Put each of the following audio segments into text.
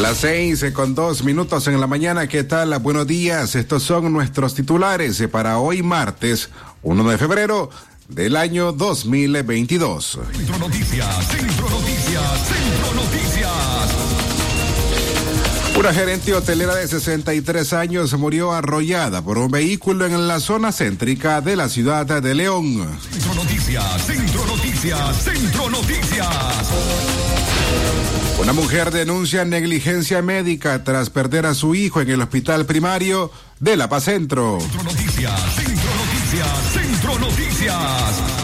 Las seis con dos minutos en la mañana. ¿Qué tal? Buenos días. Estos son nuestros titulares para hoy martes 1 de febrero del año 2022. Centro Noticias, Centro Noticias, Centro Noticias. Una gerente hotelera de 63 años murió arrollada por un vehículo en la zona céntrica de la ciudad de León. Centro Noticias, Centro Noticias, Centro Noticias. Una mujer denuncia negligencia médica tras perder a su hijo en el hospital primario de La Paz Centro. Centro Noticias, Centro Noticias, Centro Noticias.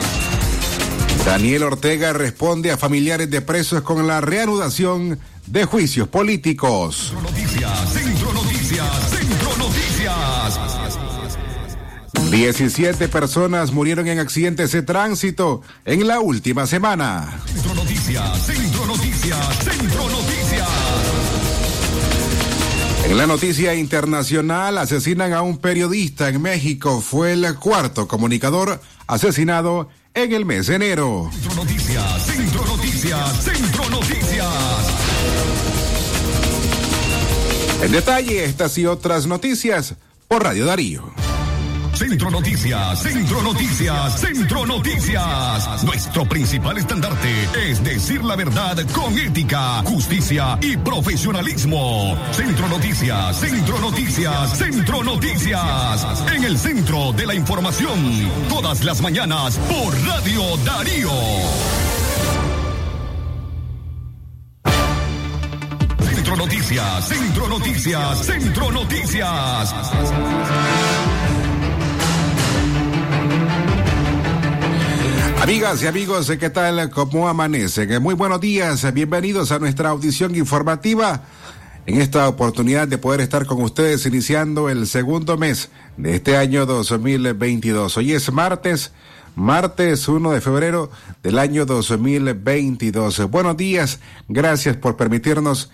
Daniel Ortega responde a familiares de presos con la reanudación de juicios políticos. Centro Noticias, Centro Noticias, Centro Noticias. 17 personas murieron en accidentes de tránsito en la última semana. Centro Noticias, Centro Noticias, Centro Noticias. En la noticia internacional, asesinan a un periodista en México. Fue el cuarto comunicador asesinado en el mes de enero. Centro Noticias, Centro Noticias, Centro Noticias. En detalle, estas y otras noticias por Radio Darío. Centro Noticias, Centro Noticias, Centro Noticias. Nuestro principal estandarte es decir la verdad con ética, justicia y profesionalismo. Centro Noticias, Centro Noticias, Centro Noticias. En el centro de la información, todas las mañanas por Radio Darío. Noticias, Centro Noticias, Centro Noticias. Amigas y amigos, ¿qué tal? ¿Cómo amanecen? Muy buenos días, bienvenidos a nuestra audición informativa. En esta oportunidad de poder estar con ustedes iniciando el segundo mes de este año 2022. Hoy es martes, martes 1 de febrero del año 2022. Buenos días, gracias por permitirnos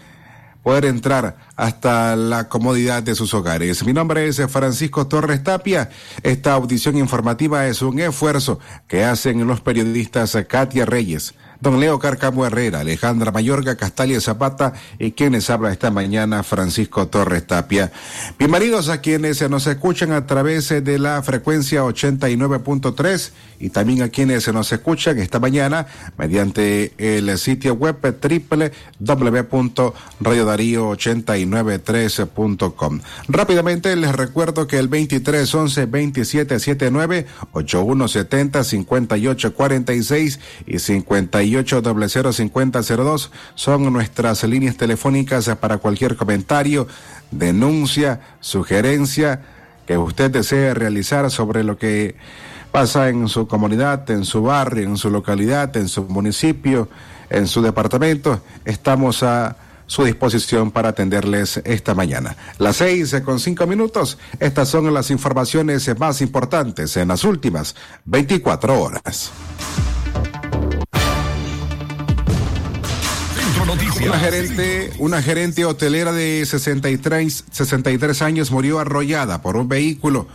poder entrar hasta la comodidad de sus hogares. Mi nombre es Francisco Torres Tapia. Esta audición informativa es un esfuerzo que hacen los periodistas Katia Reyes, don Leo Carcamo Herrera, Alejandra Mayorga, Castalia Zapata y quienes habla esta mañana, Francisco Torres Tapia. Bienvenidos a quienes nos escuchan a través de la frecuencia 89.3 y también a quienes nos escuchan esta mañana mediante el sitio web www.radiodarío893.com. Rápidamente les recuerdo que el 23 11 27 79 8170 58 46 y 58 5002 son nuestras líneas telefónicas para cualquier comentario, denuncia, sugerencia que usted desee realizar sobre lo que pasa en su comunidad, en su barrio, en su localidad, en su municipio, en su departamento. Estamos a su disposición para atenderles esta mañana. Las seis con cinco minutos. Estas son las informaciones más importantes en las últimas 24 horas. Una gerente, una gerente hotelera de 63, 63 años murió arrollada por un vehículo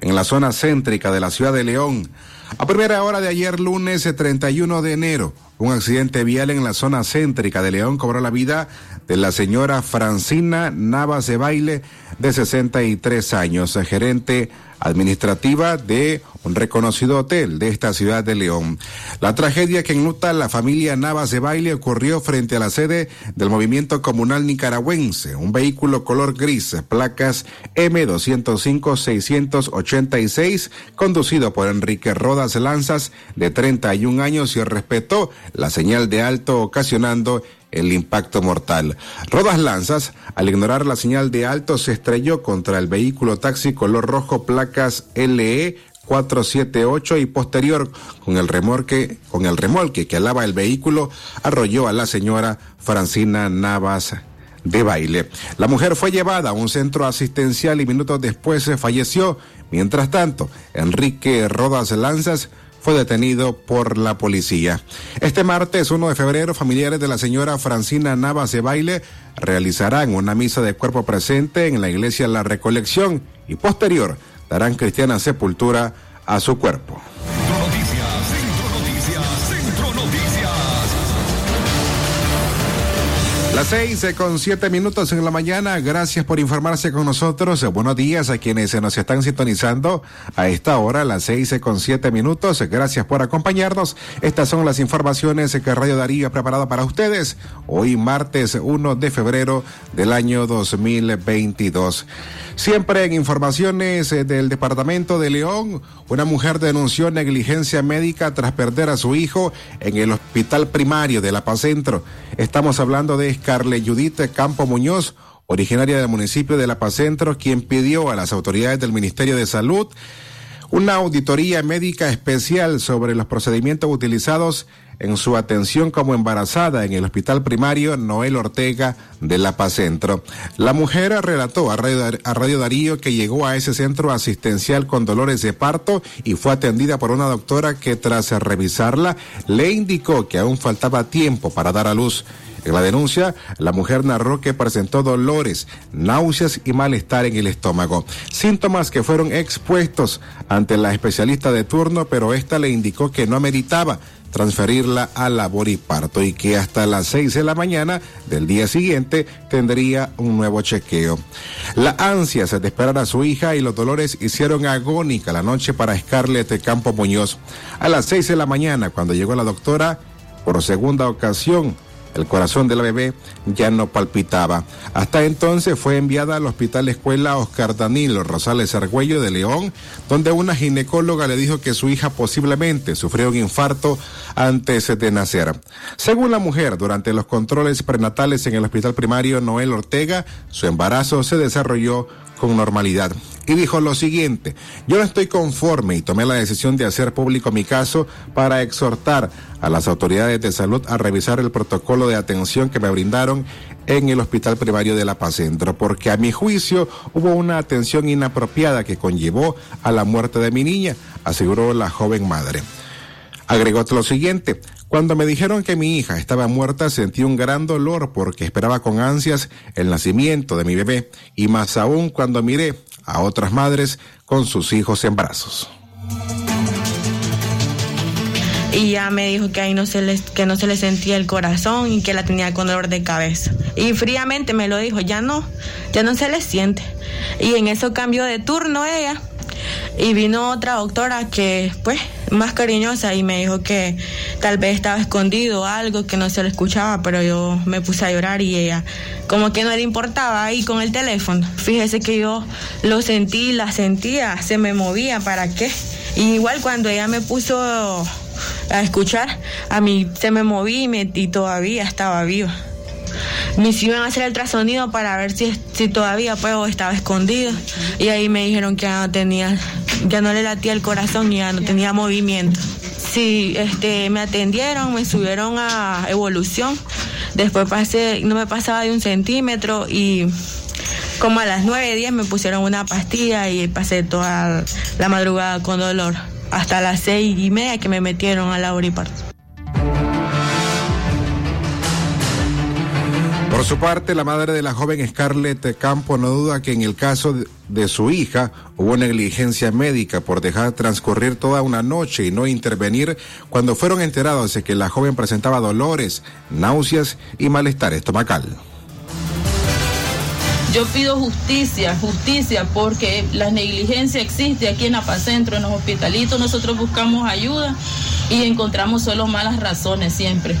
en la zona céntrica de la ciudad de León. A primera hora de ayer, lunes 31 de enero, un accidente vial en la zona céntrica de León cobró la vida de la señora Francina Navas de Baile, de 63 años, gerente administrativa de un reconocido hotel de esta ciudad de León. La tragedia que enluta la familia Navas de Baile ocurrió frente a la sede del movimiento comunal nicaragüense. Un vehículo color gris, placas M205-686, conducido por Enrique Rodas Lanzas, de 31 años, y respetó la señal de alto, ocasionando el impacto mortal. Rodas Lanzas, al ignorar la señal de alto, se estrelló contra el vehículo taxi color rojo placas LE 478 y posterior con el remolque, con el remolque que alaba el vehículo, arrolló a la señora Francina Navas de baile. La mujer fue llevada a un centro asistencial y minutos después se falleció. Mientras tanto, Enrique Rodas Lanzas fue detenido por la policía. Este martes 1 de febrero, familiares de la señora Francina Navas de Baile realizarán una misa de cuerpo presente en la iglesia La Recolección y posterior darán cristiana sepultura a su cuerpo. Las seis eh, con siete minutos en la mañana. Gracias por informarse con nosotros. Buenos días a quienes se nos están sintonizando a esta hora, las seis eh, con siete minutos. Gracias por acompañarnos. Estas son las informaciones que Radio Darío ha preparado para ustedes hoy, martes 1 de febrero del año 2022. Siempre en informaciones eh, del departamento de León, una mujer denunció negligencia médica tras perder a su hijo en el hospital primario de La Paz Centro. Estamos hablando de Carle Judith Campo Muñoz, originaria del municipio de La Paz Centro, quien pidió a las autoridades del Ministerio de Salud una auditoría médica especial sobre los procedimientos utilizados en su atención como embarazada en el hospital primario Noel Ortega de La Paz Centro. La mujer relató a Radio, Darío que llegó a ese centro asistencial con dolores de parto y fue atendida por una doctora que tras revisarla le indicó que aún faltaba tiempo para dar a luz. En la denuncia, la mujer narró que presentó dolores, náuseas y malestar en el estómago, síntomas que fueron expuestos ante la especialista de turno, pero esta le indicó que no ameritaba transferirla a labor y parto y que hasta las seis de la mañana del día siguiente tendría un nuevo chequeo. La ansia de esperar a su hija y los dolores hicieron agónica la noche para Scarlett Campo Muñoz. A las seis de la mañana, cuando llegó la doctora, por segunda ocasión, el corazón de la bebé ya no palpitaba. Hasta entonces fue enviada al Hospital Escuela Oscar Danilo Rosales Argüello de León, donde una ginecóloga le dijo que su hija posiblemente sufrió un infarto antes de nacer. Según la mujer, durante los controles prenatales en el Hospital Primario Noel Ortega, su embarazo se desarrolló con normalidad. Y dijo lo siguiente, yo no estoy conforme y tomé la decisión de hacer público mi caso para exhortar a las autoridades de salud a revisar el protocolo de atención que me brindaron en el hospital primario de La Paz Centro, porque a mi juicio hubo una atención inapropiada que conllevó a la muerte de mi niña, aseguró la joven madre. Agregó lo siguiente, cuando me dijeron que mi hija estaba muerta sentí un gran dolor porque esperaba con ansias el nacimiento de mi bebé y más aún cuando miré a otras madres con sus hijos en brazos. Y ya me dijo que ahí no se le, que no se le sentía el corazón y que la tenía con dolor de cabeza. Y fríamente me lo dijo, ya no, ya no se le siente. Y en eso cambió de turno ella y vino otra doctora que, pues, más cariñosa y me dijo que tal vez estaba escondido algo que no se le escuchaba, pero yo me puse a llorar y ella como que no le importaba ahí con el teléfono. Fíjese que yo lo sentí, la sentía, se me movía, ¿para qué? Y igual cuando ella me puso a escuchar, a mí se me moví y, y todavía estaba viva me iban a hacer el ultrasonido para ver si, si todavía pues estaba escondido y ahí me dijeron que ya no tenía, ya no le latía el corazón y ya no tenía movimiento. Sí, este, me atendieron, me subieron a evolución, después pasé, no me pasaba de un centímetro y como a las 9, 10 me pusieron una pastilla y pasé toda la madrugada con dolor, hasta las seis y media que me metieron a la oriparto. Por su parte, la madre de la joven Scarlett Campo no duda que en el caso de, su hija hubo negligencia médica por dejar transcurrir toda una noche y no intervenir cuando fueron enterados de que la joven presentaba dolores, náuseas y malestar estomacal. Yo pido justicia, justicia, porque la negligencia existe aquí en Apacentro, en los hospitalitos. Nosotros buscamos ayuda y encontramos solo malas razones siempre.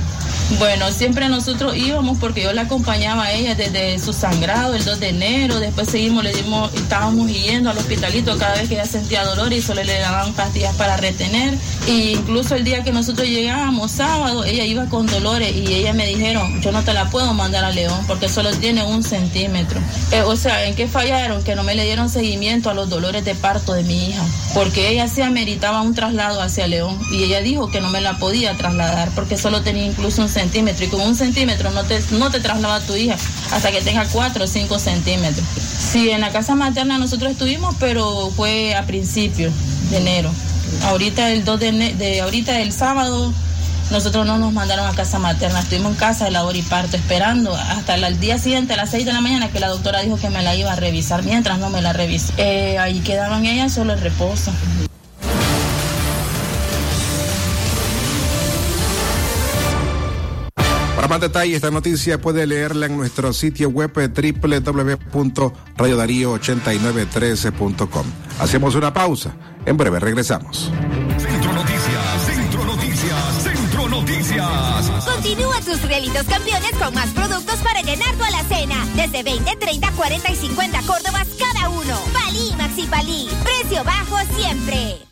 Bueno, siempre nosotros íbamos porque yo la acompañaba a ella desde su sangrado el 2 de enero, después seguimos, le dimos, estábamos yendo al hospitalito cada vez que ella sentía dolor y solo le daban pastillas para retener. E incluso el día que nosotros llegábamos sábado, ella iba con dolores y ella me dijeron, yo no te la puedo mandar a León porque solo tiene un centímetro. Eh, o sea, ¿en qué fallaron? Que no me le dieron seguimiento a los dolores de parto de mi hija, porque ella se ameritaba un traslado hacia León y ella dijo que no me la podía trasladar porque solo tenía incluso un centímetro centímetro y con un centímetro no te, no te traslada tu hija hasta que tenga 4 o 5 centímetros. Sí, en la casa materna nosotros estuvimos, pero fue a principios de enero. Ahorita el 2 de, de ahorita el sábado nosotros no nos mandaron a casa materna, estuvimos en casa de labor y parto esperando hasta el día siguiente a las 6 de la mañana que la doctora dijo que me la iba a revisar, mientras no me la revisó. Eh, ahí quedaron ellas solo en reposo. Más detalle, esta noticia puede leerla en nuestro sitio web eh, www.radiodarío8913.com. Hacemos una pausa. En breve regresamos. Centro Noticias, Centro Noticias, Centro Noticias. Continúa tus realitos campeones con más productos para llenar tu alacena. Desde 20, 30, 40 y 50 Córdobas cada uno. Palí, Maxi Palí. Precio bajo siempre.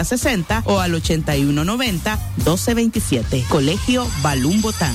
60 o al 8190 1227. Colegio Balún Botán.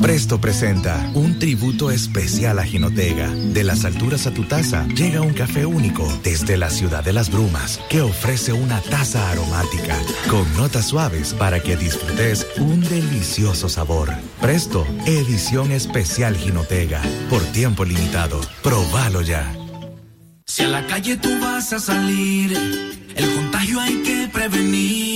Presto presenta un tributo especial a Jinotega. De las alturas a tu taza llega un café único desde la ciudad de las brumas que ofrece una taza aromática con notas suaves para que disfrutes un delicioso sabor. Presto, edición especial Jinotega. Por tiempo limitado. Probalo ya. Si a la calle tú vas a salir, el contagio hay que prevenir.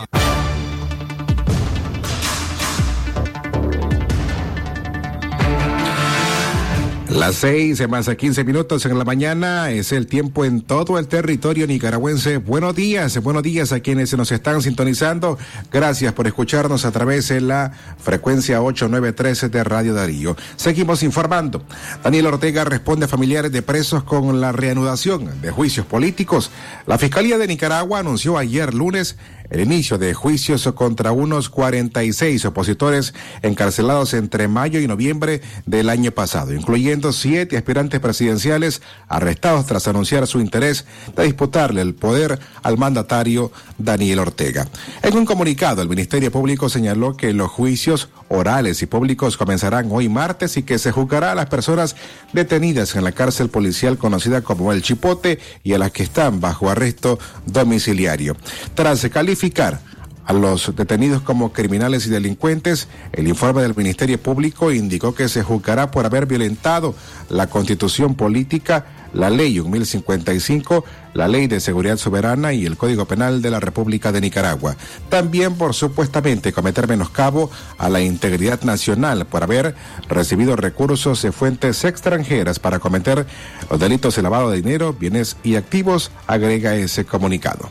Las seis más a 15 minutos en la mañana es el tiempo en todo el territorio nicaragüense. Buenos días, buenos días a quienes nos están sintonizando. Gracias por escucharnos a través de la frecuencia 8913 de Radio Darío. Seguimos informando. Daniel Ortega responde a familiares de presos con la reanudación de juicios políticos. La Fiscalía de Nicaragua anunció ayer lunes el inicio de juicios contra unos 46 opositores encarcelados entre mayo y noviembre del año pasado, incluyendo siete aspirantes presidenciales arrestados tras anunciar su interés de disputarle el poder al mandatario Daniel Ortega. En un comunicado, el Ministerio Público señaló que los juicios orales y públicos comenzarán hoy martes y que se juzgará a las personas detenidas en la cárcel policial conocida como El Chipote y a las que están bajo arresto domiciliario. Tras calificar a los detenidos como criminales y delincuentes, el informe del Ministerio Público indicó que se juzgará por haber violentado la constitución política, la ley 1055, la ley de seguridad soberana y el Código Penal de la República de Nicaragua. También por supuestamente cometer menoscabo a la integridad nacional por haber recibido recursos de fuentes extranjeras para cometer los delitos de lavado de dinero, bienes y activos, agrega ese comunicado.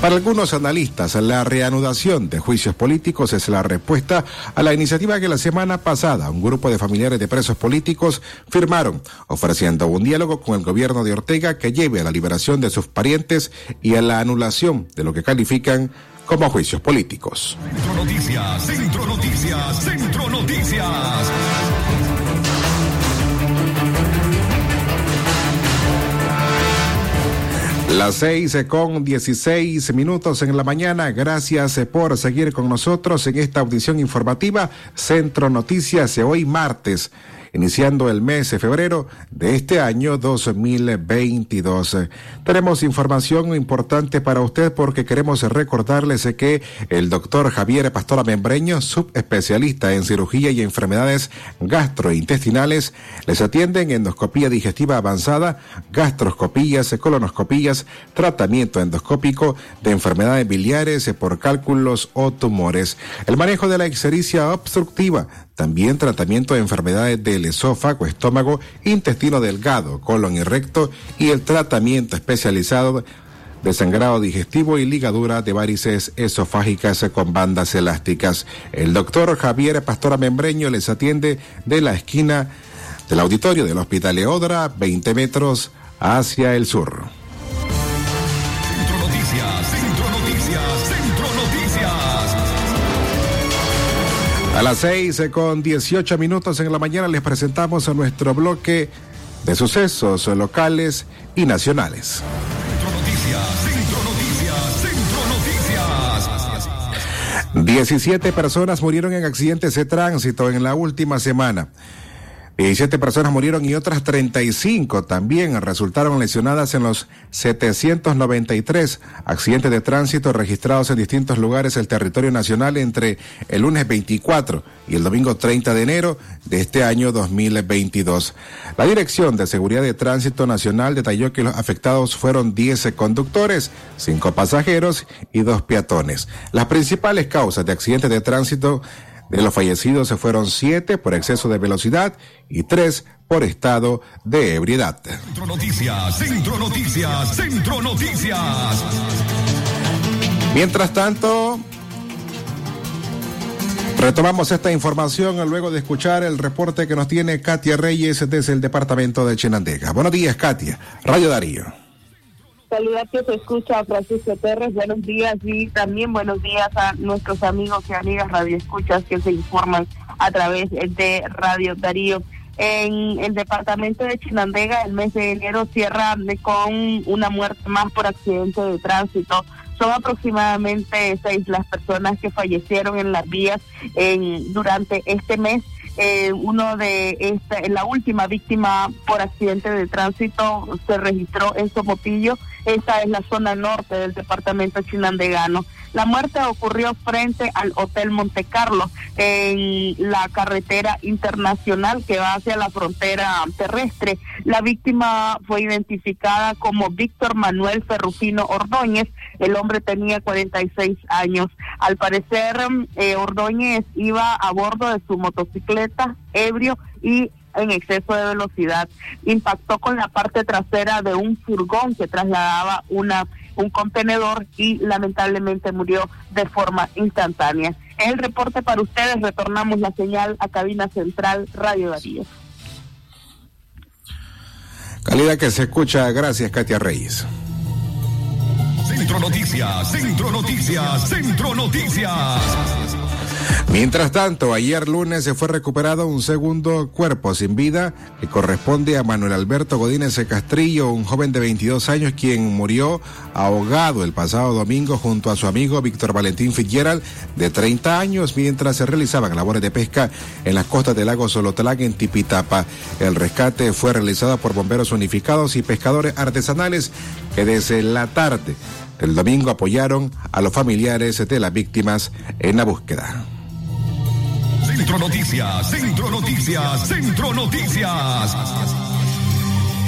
Para algunos analistas, la reanudación de juicios políticos es la respuesta a la iniciativa que la semana pasada un grupo de familiares de presos políticos firmaron, ofreciendo un diálogo con el gobierno de Ortega que lleve a la liberación de sus parientes y a la anulación de lo que califican como juicios políticos. Centro Noticias, Centro Noticias, Centro Noticias. Las seis con dieciséis minutos en la mañana. Gracias por seguir con nosotros en esta audición informativa Centro Noticias de hoy martes. Iniciando el mes de febrero de este año 2022. Tenemos información importante para usted porque queremos recordarles que el doctor Javier Pastora Membreño, subespecialista en cirugía y enfermedades gastrointestinales, les atiende en endoscopía digestiva avanzada, gastroscopías, colonoscopías, tratamiento endoscópico de enfermedades biliares por cálculos o tumores, el manejo de la ixericia obstructiva, también tratamiento de enfermedades del esófago, estómago, intestino delgado, colon y recto y el tratamiento especializado de sangrado digestivo y ligadura de varices esofágicas con bandas elásticas. El doctor Javier Pastora Membreño les atiende de la esquina del auditorio del Hospital Eodra, 20 metros hacia el sur. A las seis con 18 minutos en la mañana les presentamos a nuestro bloque de sucesos locales y nacionales. Centro Noticias, Centro Noticias, Centro Noticias. 17 personas murieron en accidentes de tránsito en la última semana. 17 personas murieron y otras 35 también resultaron lesionadas en los 793 accidentes de tránsito registrados en distintos lugares del territorio nacional entre el lunes 24 y el domingo 30 de enero de este año 2022. La Dirección de Seguridad de Tránsito Nacional detalló que los afectados fueron 10 conductores, 5 pasajeros y 2 peatones. Las principales causas de accidentes de tránsito de los fallecidos se fueron siete por exceso de velocidad y tres por estado de ebriedad. Centro Noticias, Centro Noticias, Centro Noticias. Mientras tanto, retomamos esta información luego de escuchar el reporte que nos tiene Katia Reyes desde el departamento de Chinandega. Buenos días, Katia. Radio Darío. Saluda que se escucha Francisco Terres, buenos días y también buenos días a nuestros amigos y amigas radioescuchas que se informan a través de Radio Darío. En el departamento de Chinandega el mes de enero cierra con una muerte más por accidente de tránsito. Son aproximadamente seis las personas que fallecieron en las vías en, durante este mes. Eh, uno de esta, la última víctima por accidente de tránsito se registró en Somotillo esta es la zona norte del departamento chinandegano. La muerte ocurrió frente al Hotel Monte Carlo, en la carretera internacional que va hacia la frontera terrestre. La víctima fue identificada como Víctor Manuel Ferrufino Ordóñez. El hombre tenía 46 años. Al parecer, eh, Ordóñez iba a bordo de su motocicleta ebrio y en exceso de velocidad. Impactó con la parte trasera de un furgón que trasladaba una un contenedor y lamentablemente murió de forma instantánea. El reporte para ustedes. Retornamos la señal a cabina central Radio Darío. Calidad que se escucha. Gracias, Katia Reyes. Centro Noticias, Centro Noticias, Centro Noticias. Mientras tanto, ayer lunes se fue recuperado un segundo cuerpo sin vida que corresponde a Manuel Alberto Godínez Castrillo, un joven de 22 años quien murió ahogado el pasado domingo junto a su amigo Víctor Valentín Fitzgerald de 30 años mientras se realizaban labores de pesca en las costas del lago Solotlán en Tipitapa. El rescate fue realizado por bomberos unificados y pescadores artesanales que desde la tarde del domingo apoyaron a los familiares de las víctimas en la búsqueda. Centro Noticias, Centro Noticias, Centro Noticias.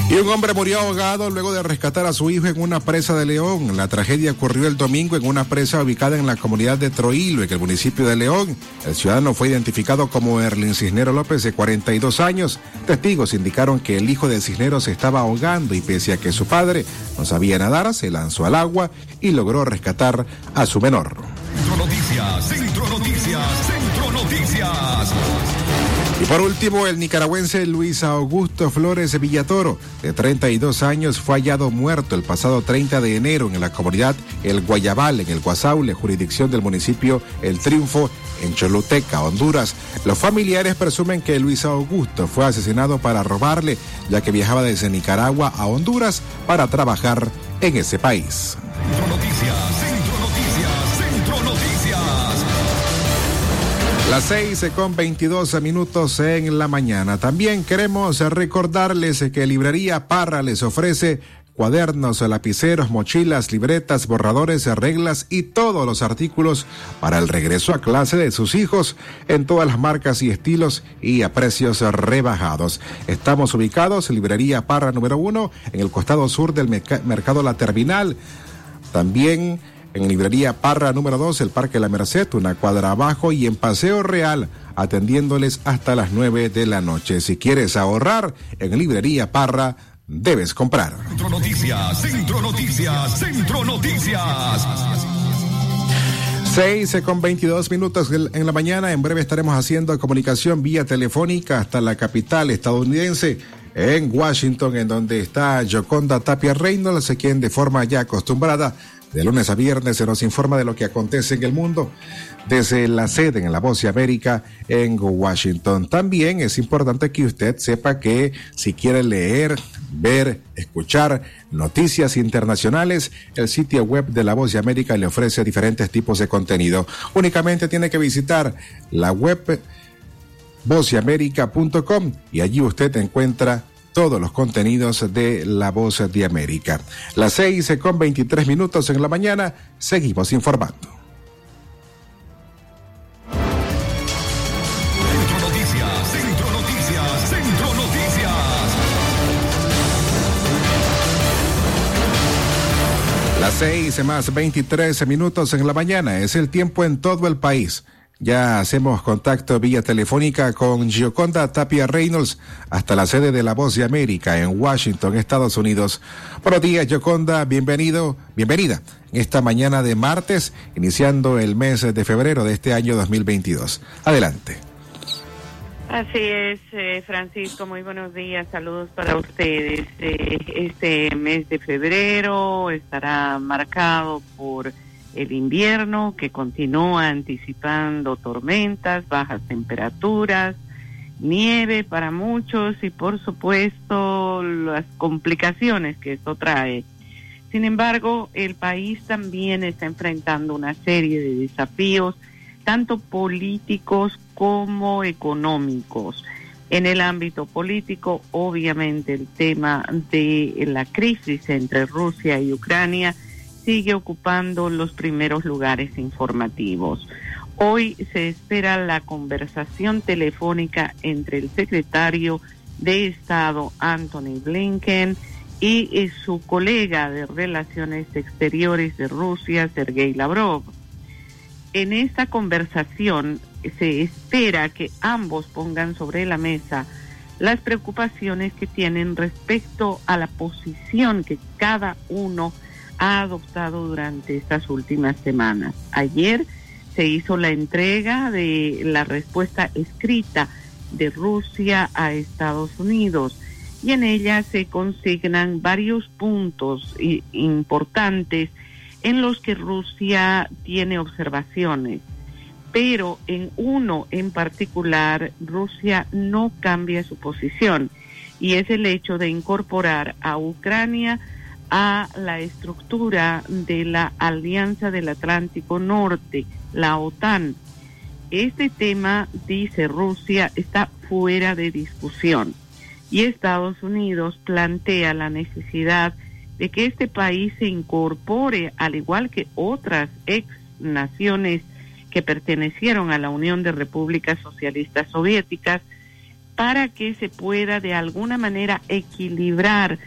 Y un hombre murió ahogado luego de rescatar a su hijo en una presa de León. La tragedia ocurrió el domingo en una presa ubicada en la comunidad de Troilo, en el municipio de León. El ciudadano fue identificado como Erlin Cisnero López, de 42 años. Testigos indicaron que el hijo del Cisnero se estaba ahogando y pese a que su padre no sabía nadar, se lanzó al agua y logró rescatar a su menor. Centro Noticias, Centro Noticias, Centro Noticias. Y por último, el nicaragüense Luis Augusto Flores Villatoro, de 32 años, fue hallado muerto el pasado 30 de enero en la comunidad El Guayabal, en el Guasaule, jurisdicción del municipio El Triunfo, en Choluteca, Honduras. Los familiares presumen que Luis Augusto fue asesinado para robarle, ya que viajaba desde Nicaragua a Honduras para trabajar en ese país. Noticias, Las seis con 22 minutos en la mañana. También queremos recordarles que Librería Parra les ofrece cuadernos, lapiceros, mochilas, libretas, borradores, reglas y todos los artículos para el regreso a clase de sus hijos en todas las marcas y estilos y a precios rebajados. Estamos ubicados en Librería Parra número uno en el costado sur del Mercado La Terminal. También en Librería Parra número 2, el Parque La Merced, una cuadra abajo y en Paseo Real, atendiéndoles hasta las 9 de la noche. Si quieres ahorrar, en Librería Parra debes comprar. Centro Noticias, Centro Noticias, Centro Noticias. 6 con 22 minutos en la mañana. En breve estaremos haciendo comunicación vía telefónica hasta la capital estadounidense en Washington, en donde está Joconda Tapia Reynolds, quien de forma ya acostumbrada de lunes a viernes se nos informa de lo que acontece en el mundo desde la sede en la Voz de América en Washington. También es importante que usted sepa que si quiere leer, ver, escuchar noticias internacionales, el sitio web de la Voz de América le ofrece diferentes tipos de contenido. Únicamente tiene que visitar la web voceamerica.com y allí usted encuentra todos los contenidos de La Voz de América. Las seis con 23 minutos en la mañana, seguimos informando. Centro Noticias, Centro Noticias, Centro Noticias. Las seis más 23 minutos en la mañana es el tiempo en todo el país. Ya hacemos contacto vía telefónica con Gioconda Tapia Reynolds hasta la sede de La Voz de América en Washington, Estados Unidos. Buenos días, Gioconda. Bienvenido, bienvenida esta mañana de martes, iniciando el mes de febrero de este año 2022. Adelante. Así es, eh, Francisco, muy buenos días, saludos para ustedes. Eh, este mes de febrero estará marcado por el invierno que continúa anticipando tormentas, bajas temperaturas, nieve para muchos y por supuesto las complicaciones que esto trae. Sin embargo, el país también está enfrentando una serie de desafíos, tanto políticos como económicos. En el ámbito político, obviamente el tema de la crisis entre Rusia y Ucrania sigue ocupando los primeros lugares informativos. Hoy se espera la conversación telefónica entre el secretario de Estado Anthony Blinken y su colega de Relaciones Exteriores de Rusia, Sergei Lavrov. En esta conversación se espera que ambos pongan sobre la mesa las preocupaciones que tienen respecto a la posición que cada uno ha adoptado durante estas últimas semanas. Ayer se hizo la entrega de la respuesta escrita de Rusia a Estados Unidos y en ella se consignan varios puntos importantes en los que Rusia tiene observaciones. Pero en uno en particular, Rusia no cambia su posición y es el hecho de incorporar a Ucrania a la estructura de la Alianza del Atlántico Norte, la OTAN. Este tema, dice Rusia, está fuera de discusión y Estados Unidos plantea la necesidad de que este país se incorpore, al igual que otras ex naciones que pertenecieron a la Unión de Repúblicas Socialistas Soviéticas, para que se pueda de alguna manera equilibrar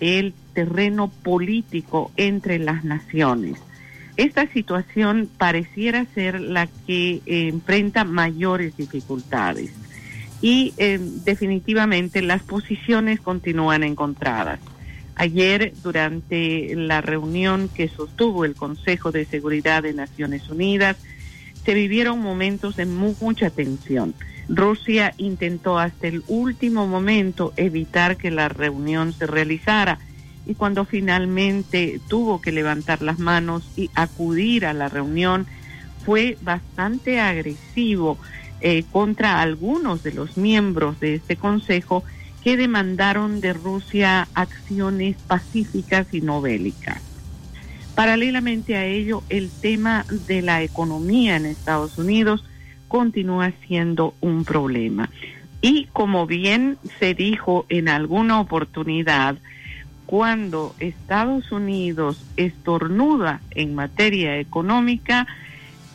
el terreno político entre las naciones. Esta situación pareciera ser la que eh, enfrenta mayores dificultades y eh, definitivamente las posiciones continúan encontradas. Ayer, durante la reunión que sostuvo el Consejo de Seguridad de Naciones Unidas, se vivieron momentos de mucha tensión. Rusia intentó hasta el último momento evitar que la reunión se realizara y cuando finalmente tuvo que levantar las manos y acudir a la reunión, fue bastante agresivo eh, contra algunos de los miembros de este Consejo que demandaron de Rusia acciones pacíficas y no bélicas. Paralelamente a ello, el tema de la economía en Estados Unidos continúa siendo un problema. Y como bien se dijo en alguna oportunidad, cuando Estados Unidos estornuda en materia económica,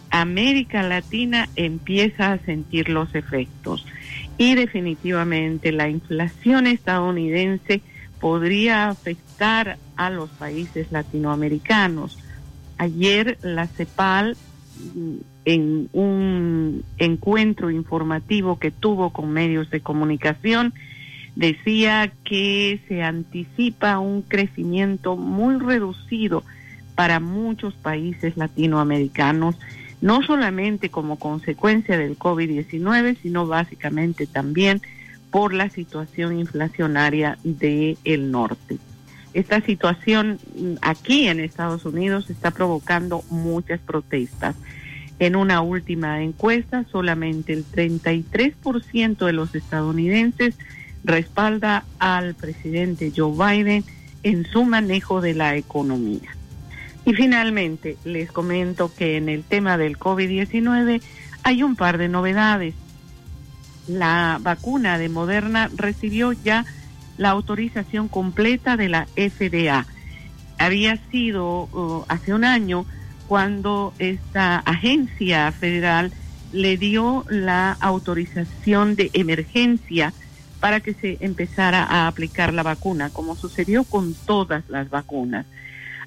América Latina empieza a sentir los efectos. Y definitivamente la inflación estadounidense podría afectar a los países latinoamericanos. Ayer la CEPAL en un encuentro informativo que tuvo con medios de comunicación, decía que se anticipa un crecimiento muy reducido para muchos países latinoamericanos, no solamente como consecuencia del COVID-19, sino básicamente también por la situación inflacionaria del el norte. Esta situación aquí en Estados Unidos está provocando muchas protestas. En una última encuesta, solamente el 33% de los estadounidenses respalda al presidente Joe Biden en su manejo de la economía. Y finalmente, les comento que en el tema del COVID-19 hay un par de novedades. La vacuna de Moderna recibió ya la autorización completa de la FDA. Había sido uh, hace un año cuando esta agencia federal le dio la autorización de emergencia para que se empezara a aplicar la vacuna, como sucedió con todas las vacunas.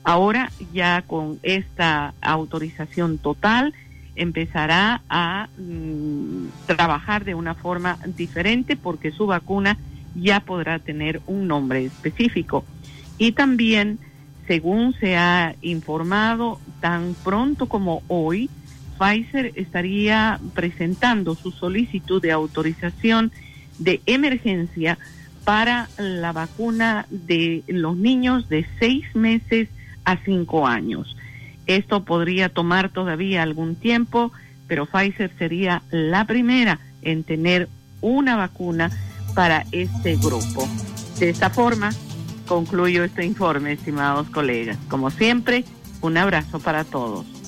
Ahora ya con esta autorización total empezará a mm, trabajar de una forma diferente porque su vacuna ya podrá tener un nombre específico. Y también según se ha informado, tan pronto como hoy, Pfizer estaría presentando su solicitud de autorización de emergencia para la vacuna de los niños de seis meses a cinco años. Esto podría tomar todavía algún tiempo, pero Pfizer sería la primera en tener una vacuna para este grupo. De esta forma, concluyo este informe, estimados colegas. Como siempre, un abrazo para todos.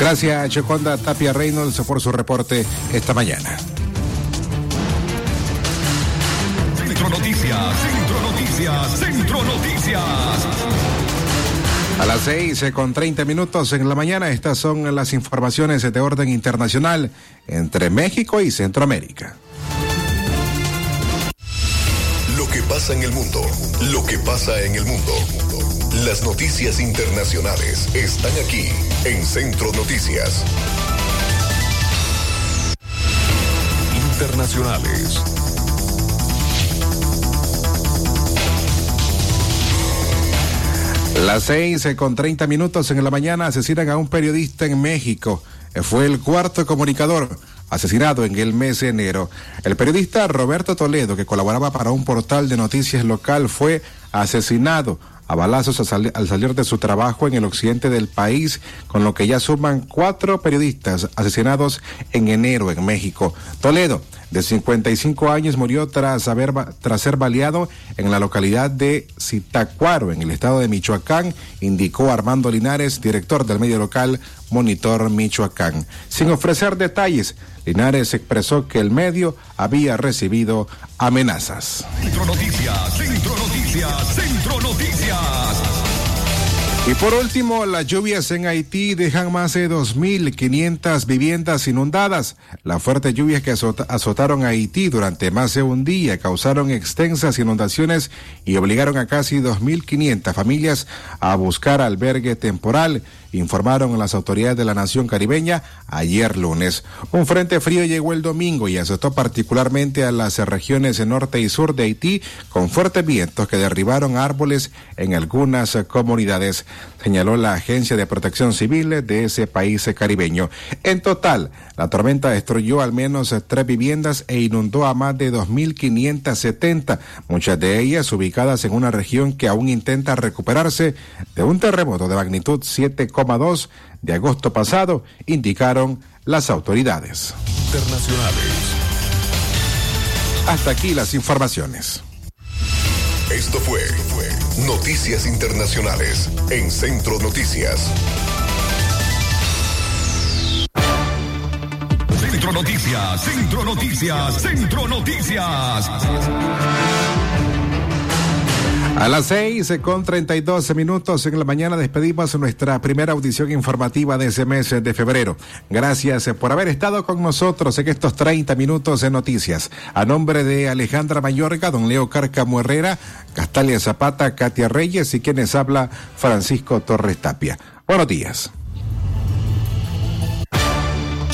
Gracias, Choconda Tapia Reynolds, por su reporte esta mañana. Centro Noticias, Centro Noticias, Centro Noticias. A las seis con 30 minutos en la mañana, estas son las informaciones de orden internacional entre México y Centroamérica. Pasa en el mundo, lo que pasa en el mundo. Las noticias internacionales están aquí en Centro Noticias. Internacionales. Las seis con 30 minutos en la mañana asesinan a un periodista en México. Fue el cuarto comunicador asesinado en el mes de enero. El periodista Roberto Toledo, que colaboraba para un portal de noticias local, fue asesinado a balazos al, sali- al salir de su trabajo en el occidente del país, con lo que ya suman cuatro periodistas asesinados en enero en México. Toledo, de 55 años, murió tras, haber, tras ser baleado en la localidad de Zitacuaro, en el estado de Michoacán, indicó Armando Linares, director del medio local Monitor Michoacán. Sin ofrecer detalles, Linares expresó que el medio había recibido amenazas. Centro Noticias, Centro Noticias, Centro Noticias. Y por último, las lluvias en Haití dejan más de 2.500 viviendas inundadas. Las fuertes lluvias que azota- azotaron Haití durante más de un día causaron extensas inundaciones y obligaron a casi 2.500 familias a buscar albergue temporal, informaron las autoridades de la nación caribeña ayer lunes. Un frente frío llegó el domingo y azotó particularmente a las regiones norte y sur de Haití con fuertes vientos que derribaron árboles en algunas comunidades, señaló la Agencia de Protección Civil de ese país caribeño. En total, la tormenta destruyó al menos tres viviendas e inundó a más de 2.570, muchas de ellas ubicadas en una región que aún intenta recuperarse de un terremoto de magnitud 7,2 de agosto pasado, indicaron las autoridades. Internacionales. Hasta aquí las informaciones. Esto fue Noticias Internacionales en Centro Noticias. Centro Noticias, Centro Noticias, Centro Noticias. A las seis con treinta y dos minutos en la mañana despedimos nuestra primera audición informativa de ese mes de febrero. Gracias por haber estado con nosotros en estos 30 minutos de noticias. A nombre de Alejandra Mayorga, don Leo Carcamo Herrera, Castalia Zapata, Katia Reyes y quienes habla Francisco Torres Tapia. Buenos días.